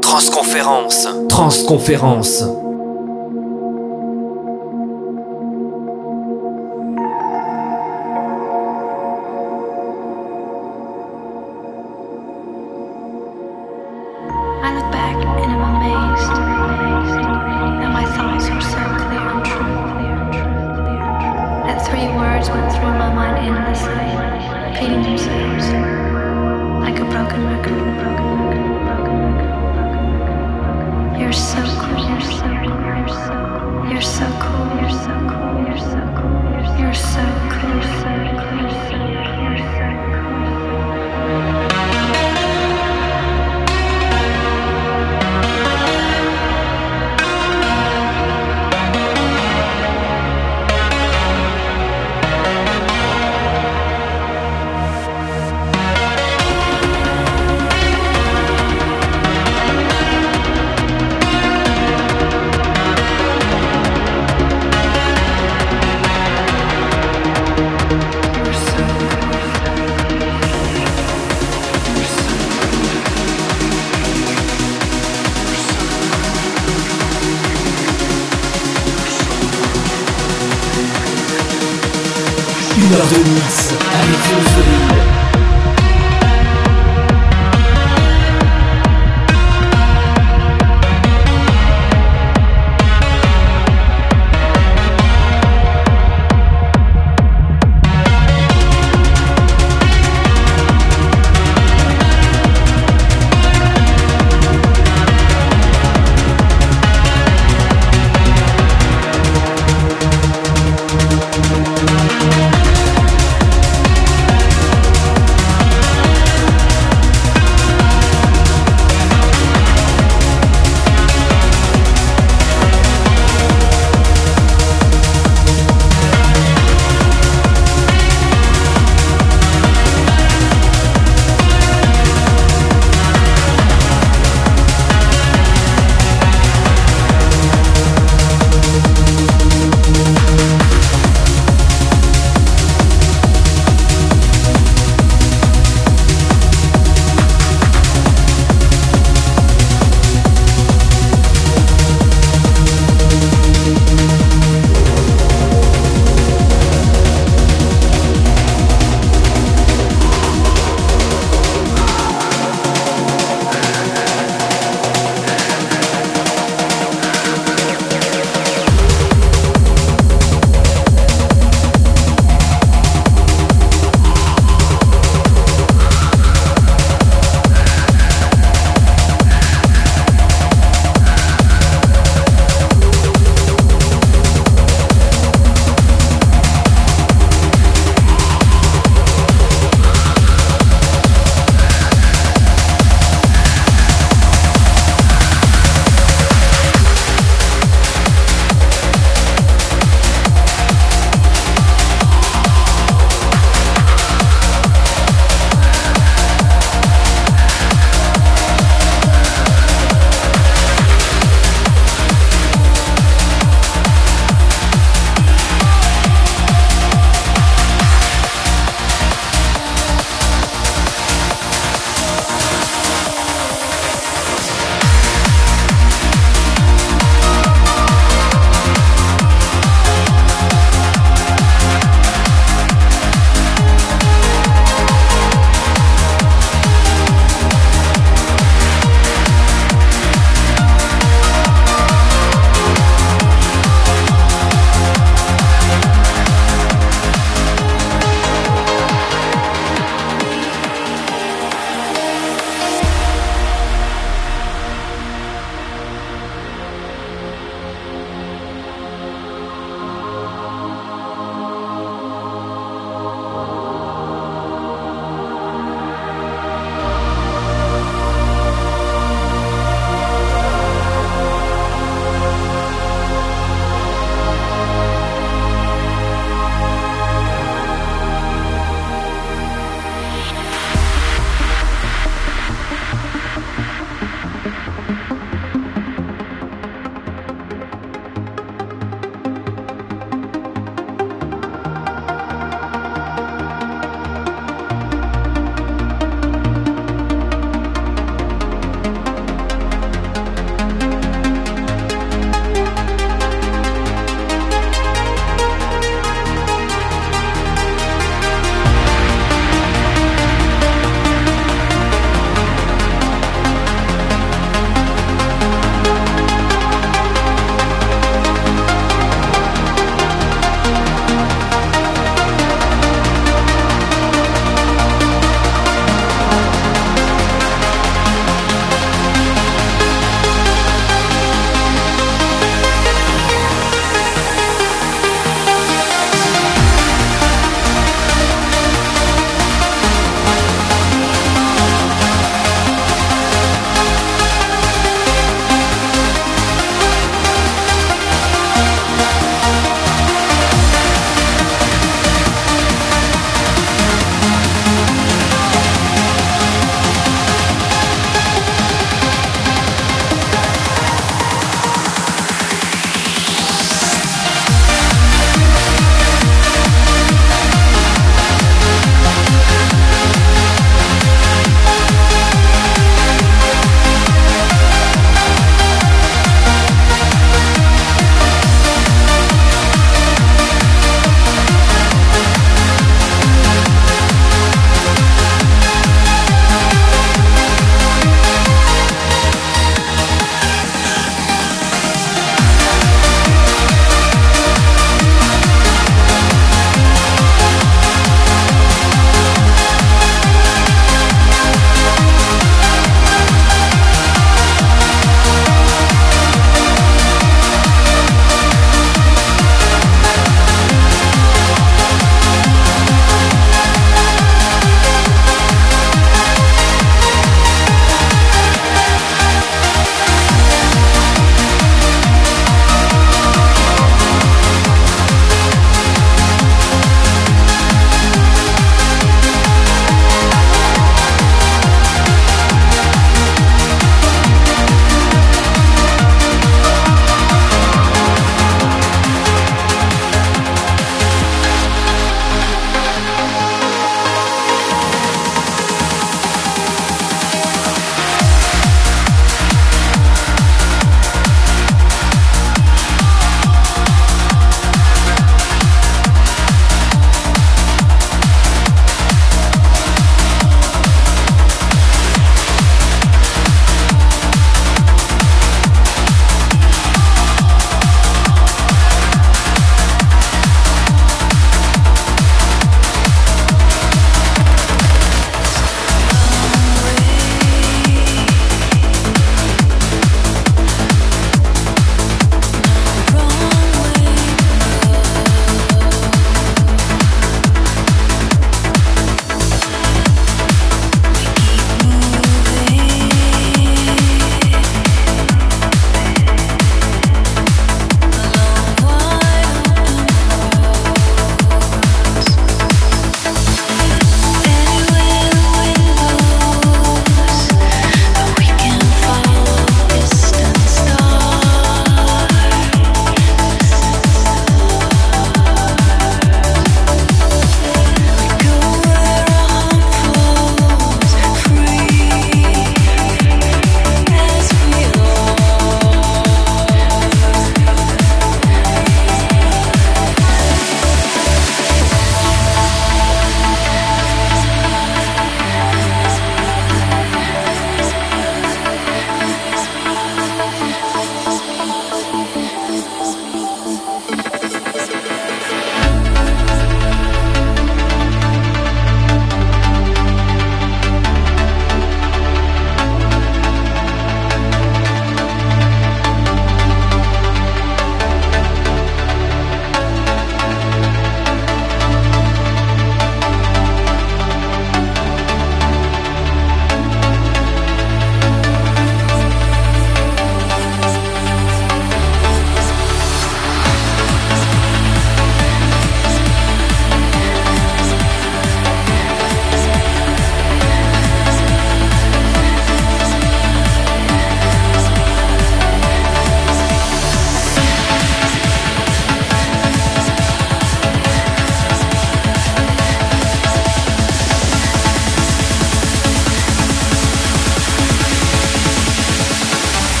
Transconférence. Transconférence.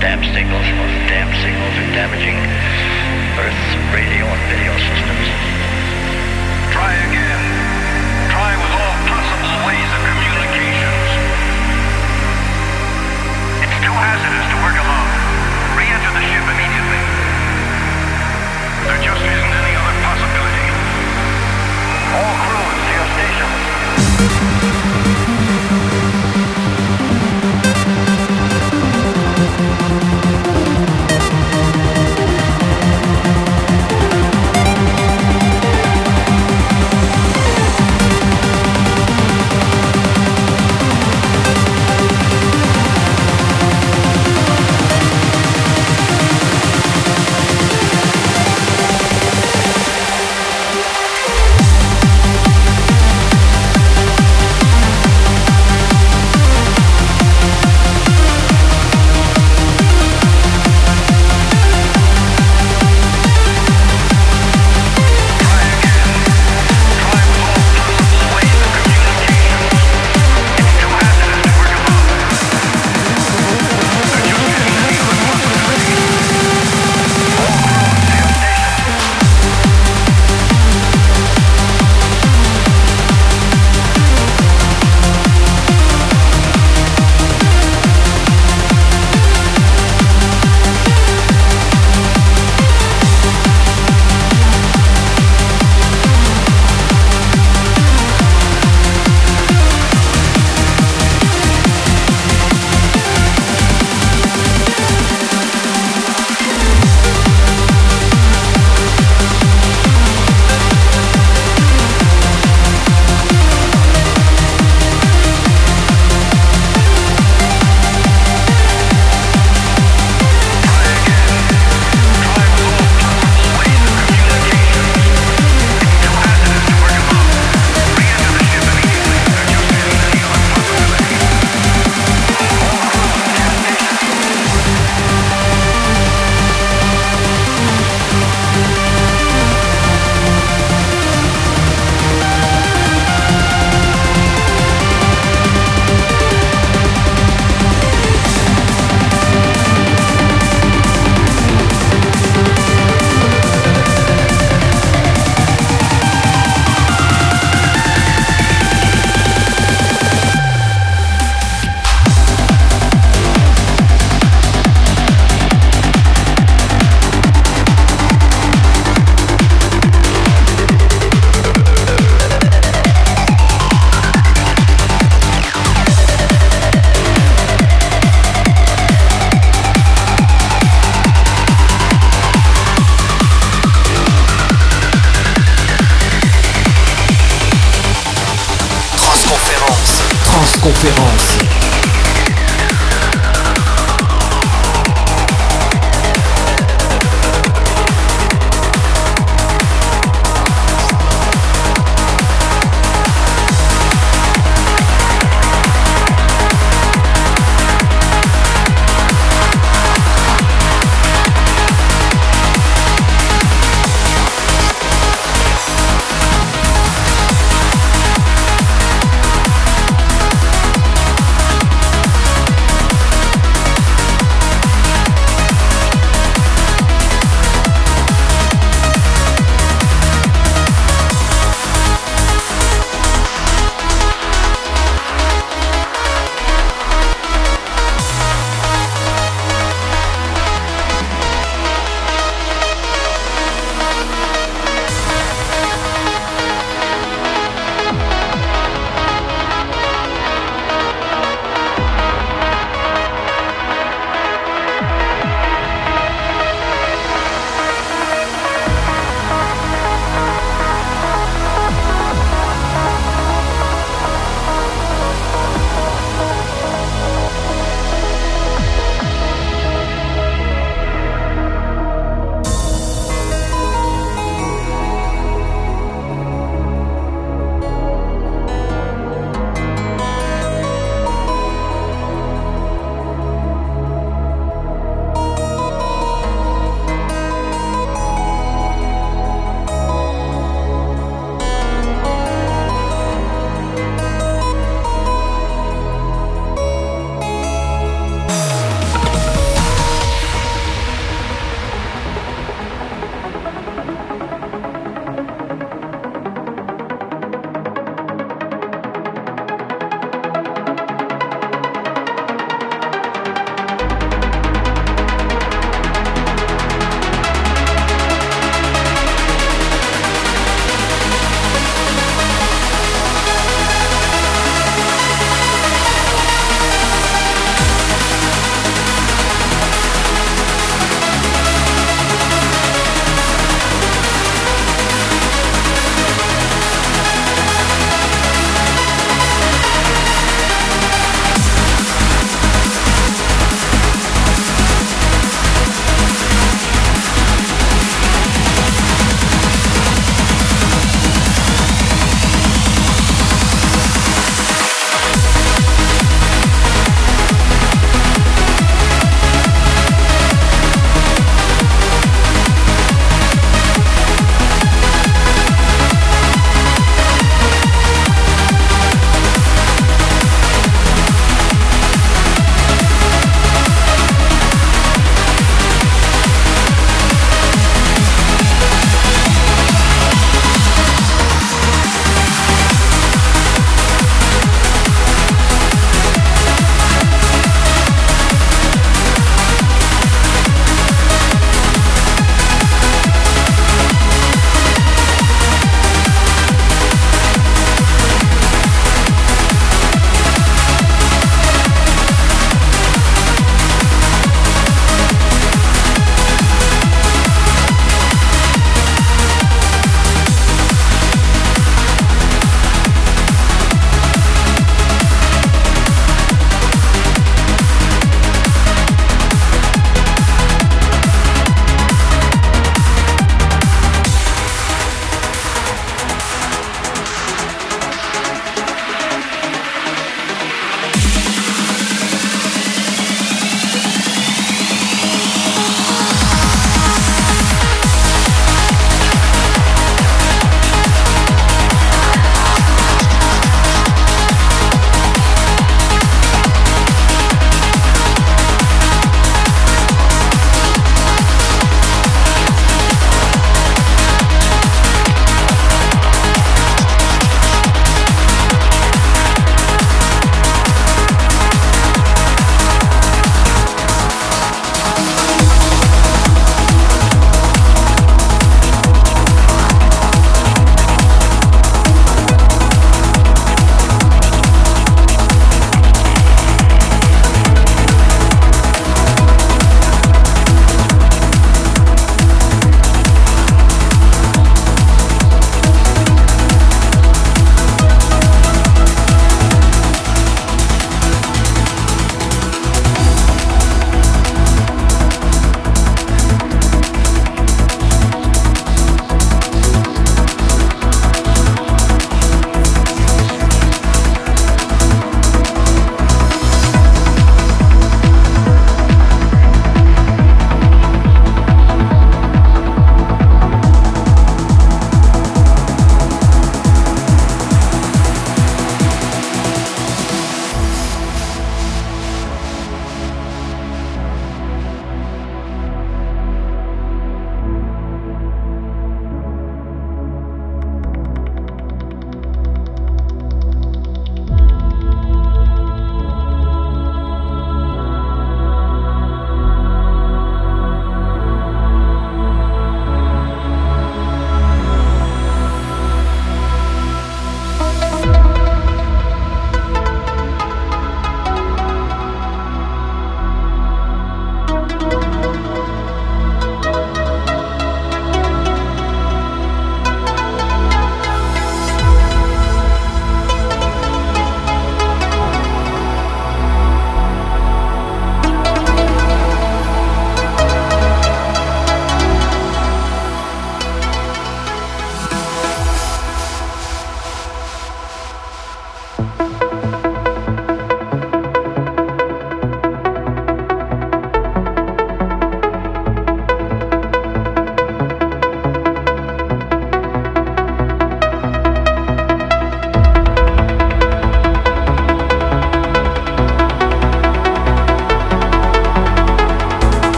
damp signals. Most damp signals are damaging Earth's radio and video systems. Try again. Try with all possible ways of communications. It's too hazardous to work alone. Re-enter the ship immediately. There just isn't any other possibility. All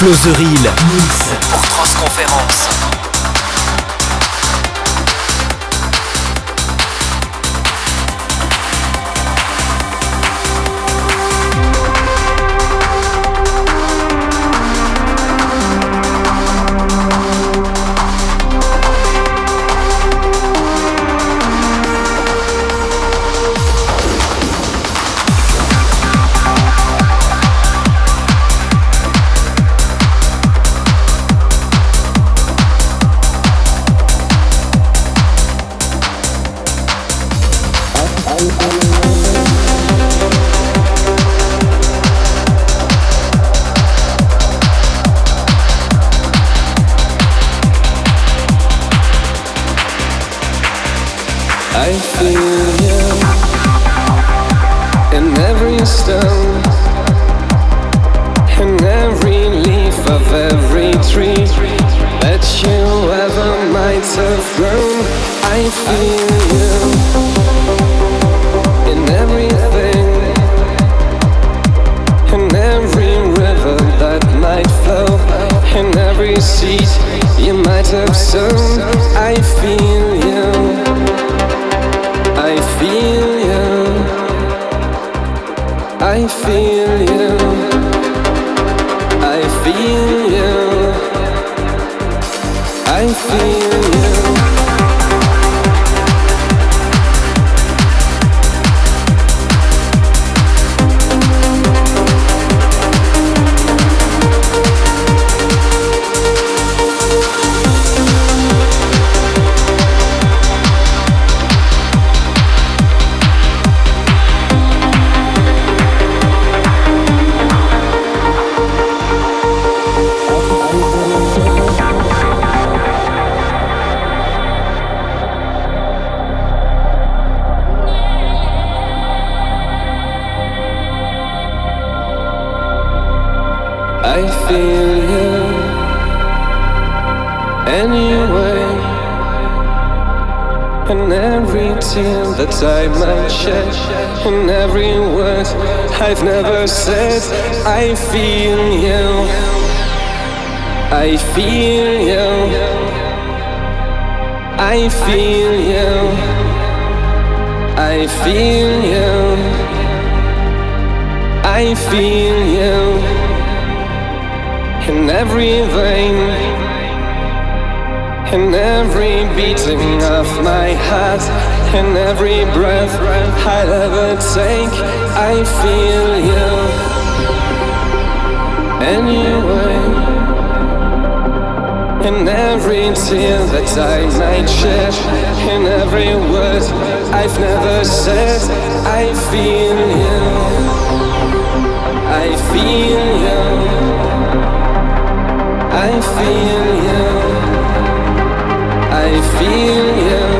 Flow the Mix pour Transconférence. And every word I've never said. I feel you. I feel you. I feel you. I feel you. I feel you in every vein in every beating of my heart, in every breath I ever take, I feel you. Anyway, in every tear that I might shed, in every word I've never said, I feel you. I feel you. I feel you. I feel you.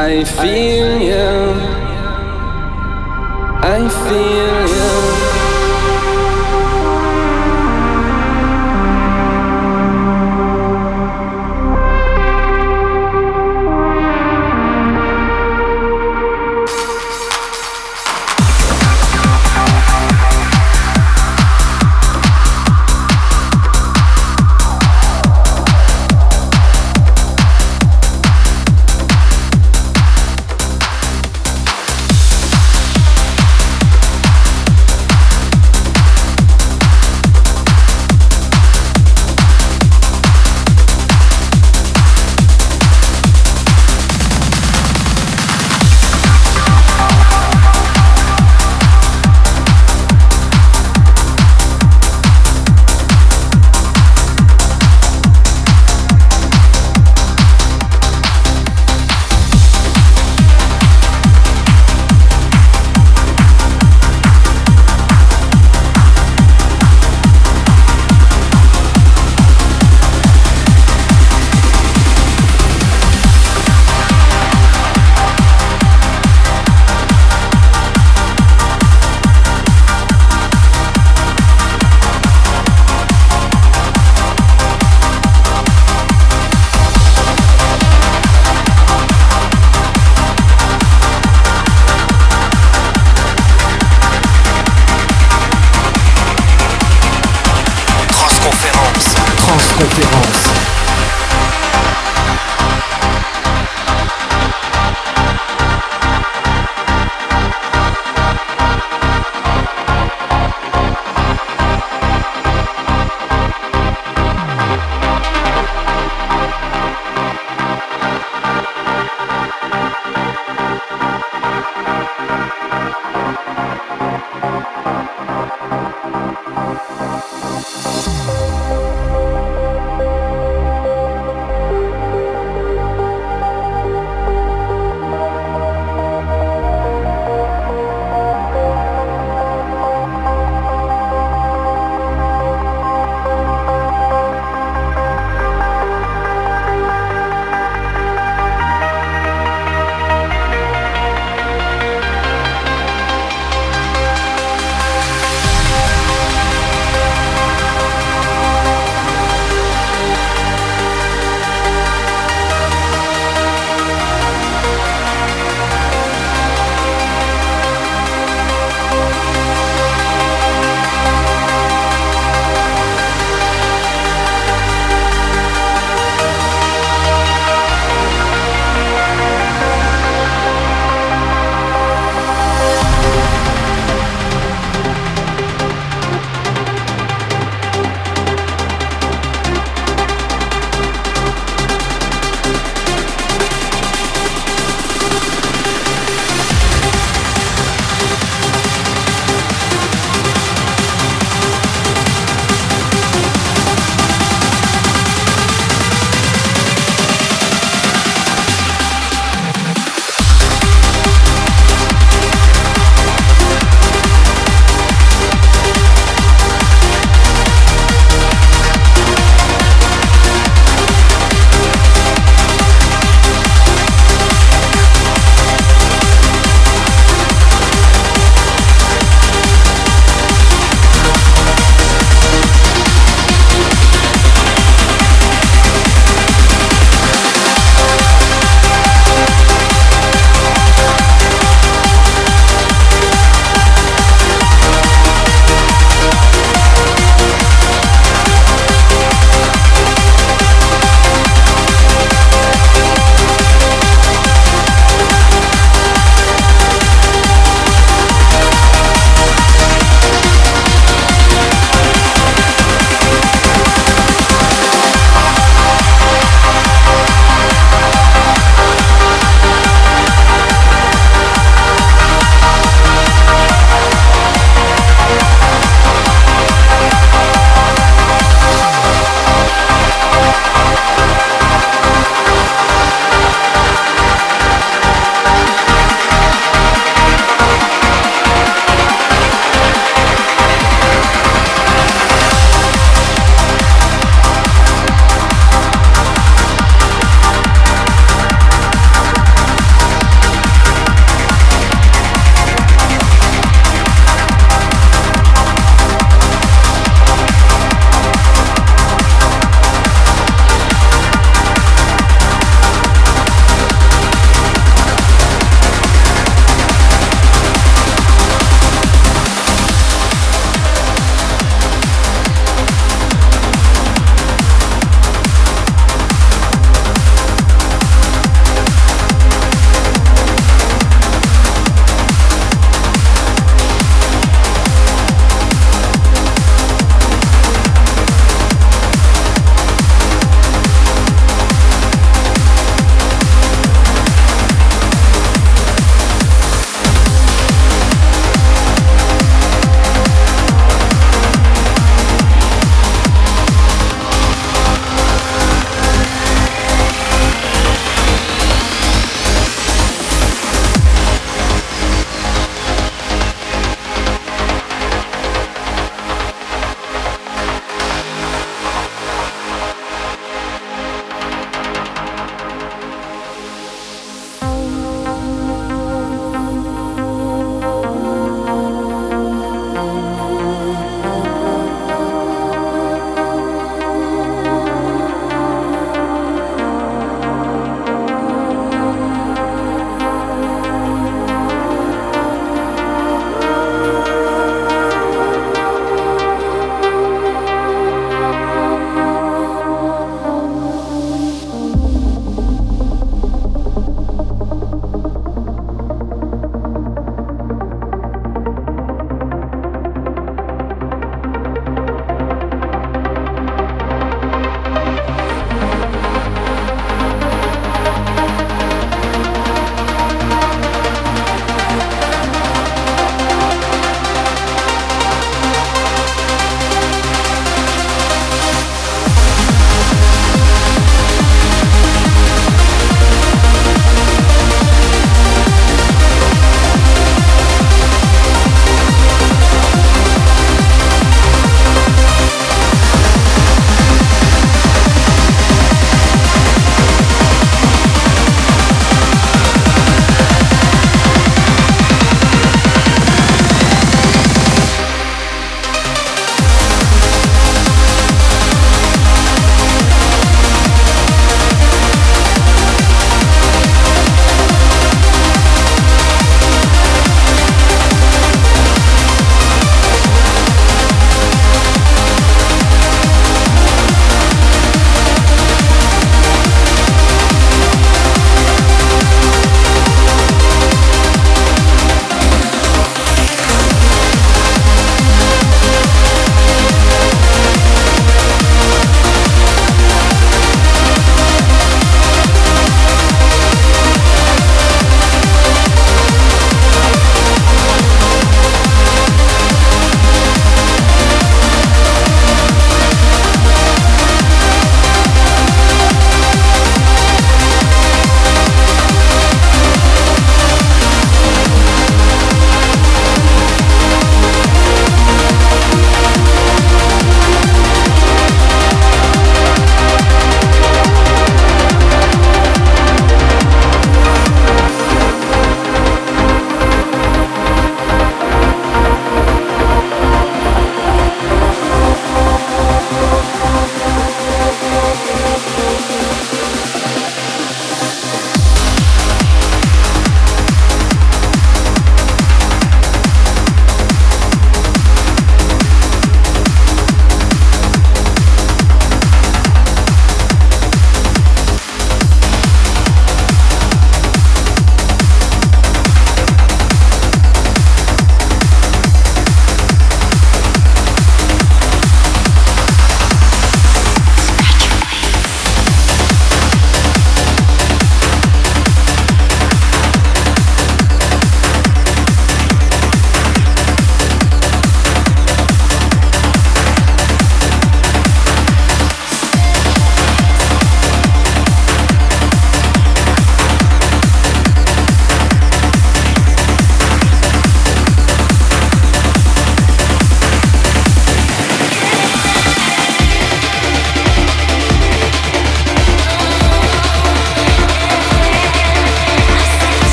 I feel you. I feel.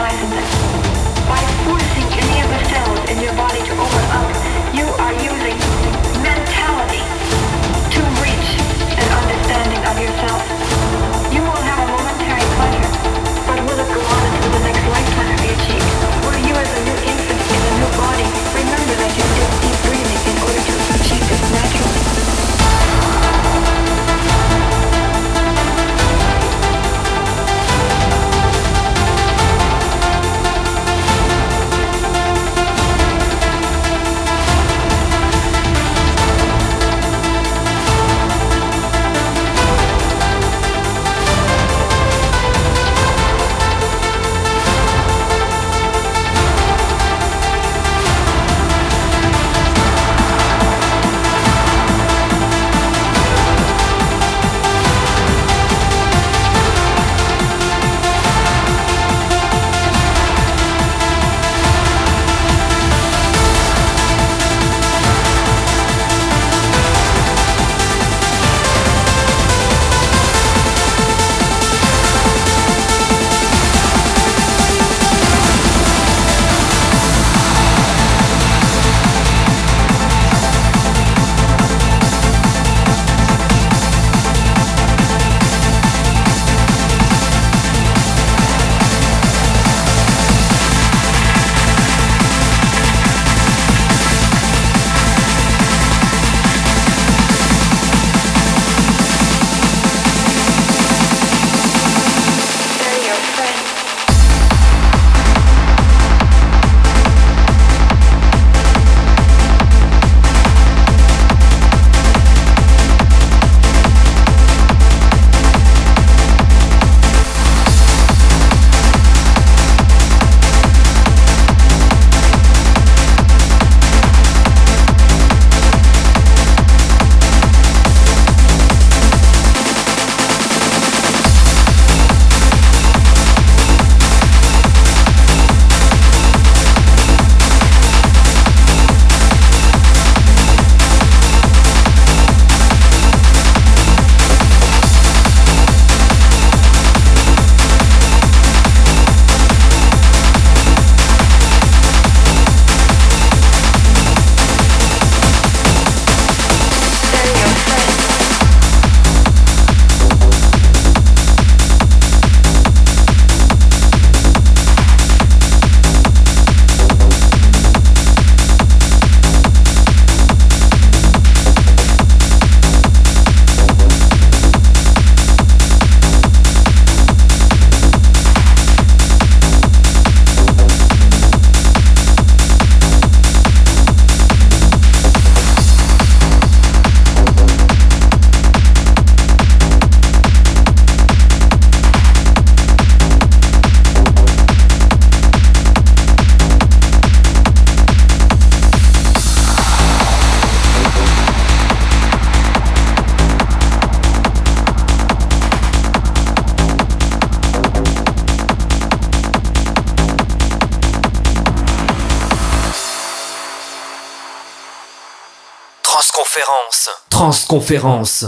enlightenment. By forcing any of the cells in your body to open conférence.